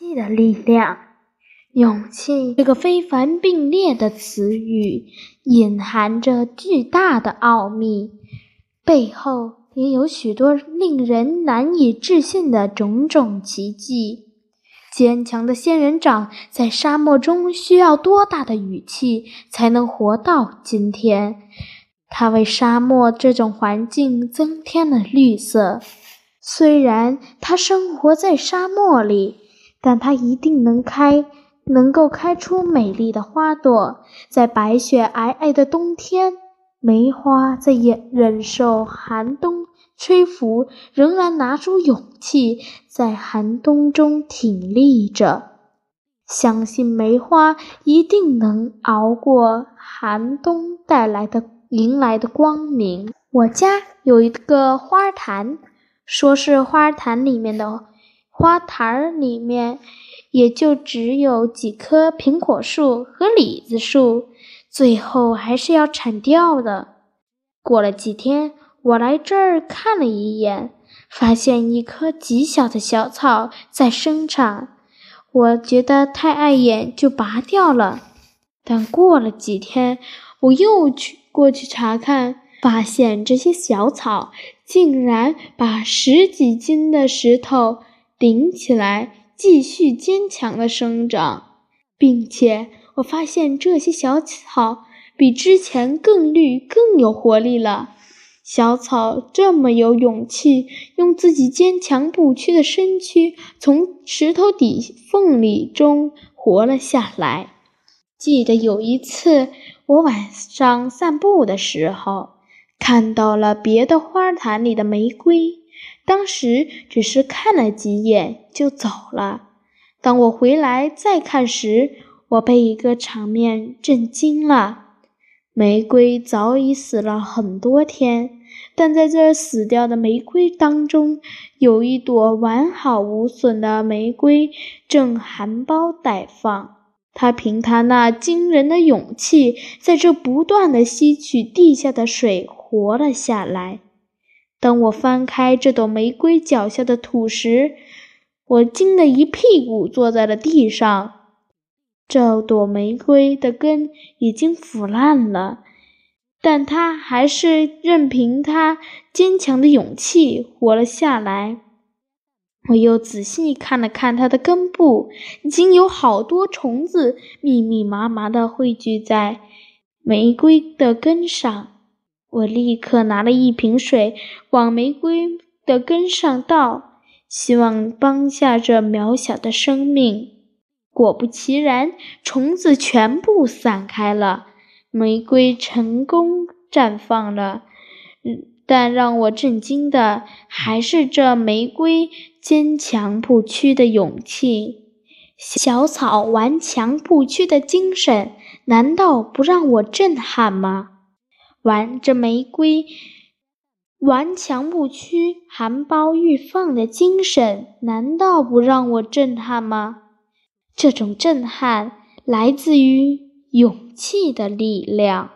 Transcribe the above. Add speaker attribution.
Speaker 1: 气的力量，勇气这个非凡并列的词语，隐含着巨大的奥秘，背后也有许多令人难以置信的种种奇迹。坚强的仙人掌在沙漠中需要多大的雨气才能活到今天？它为沙漠这种环境增添了绿色。虽然它生活在沙漠里。但它一定能开，能够开出美丽的花朵。在白雪皑皑的冬天，梅花在忍忍受寒冬吹拂，仍然拿出勇气，在寒冬中挺立着，相信梅花一定能熬过寒冬带来的迎来的光明。我家有一个花坛，说是花坛里面的。花坛儿里面也就只有几棵苹果树和李子树，最后还是要铲掉的。过了几天，我来这儿看了一眼，发现一棵极小的小草在生长，我觉得太碍眼，就拔掉了。但过了几天，我又去过去查看，发现这些小草竟然把十几斤的石头。顶起来，继续坚强的生长，并且我发现这些小草比之前更绿、更有活力了。小草这么有勇气，用自己坚强不屈的身躯从石头底缝里中活了下来。记得有一次，我晚上散步的时候，看到了别的花坛里的玫瑰。当时只是看了几眼就走了。当我回来再看时，我被一个场面震惊了。玫瑰早已死了很多天，但在这死掉的玫瑰当中，有一朵完好无损的玫瑰正含苞待放。它凭它那惊人的勇气，在这不断的吸取地下的水，活了下来。当我翻开这朵玫瑰脚下的土时，我惊得一屁股坐在了地上。这朵玫瑰的根已经腐烂了，但它还是任凭它坚强的勇气活了下来。我又仔细看了看它的根部，已经有好多虫子密密麻麻地汇聚在玫瑰的根上。我立刻拿了一瓶水往玫瑰的根上倒，希望帮下这渺小的生命。果不其然，虫子全部散开了，玫瑰成功绽放了。但让我震惊的还是这玫瑰坚强不屈的勇气。小草顽强不屈的精神，难道不让我震撼吗？玩着玫瑰顽强不屈、含苞欲放的精神，难道不让我震撼吗？这种震撼来自于勇气的力量。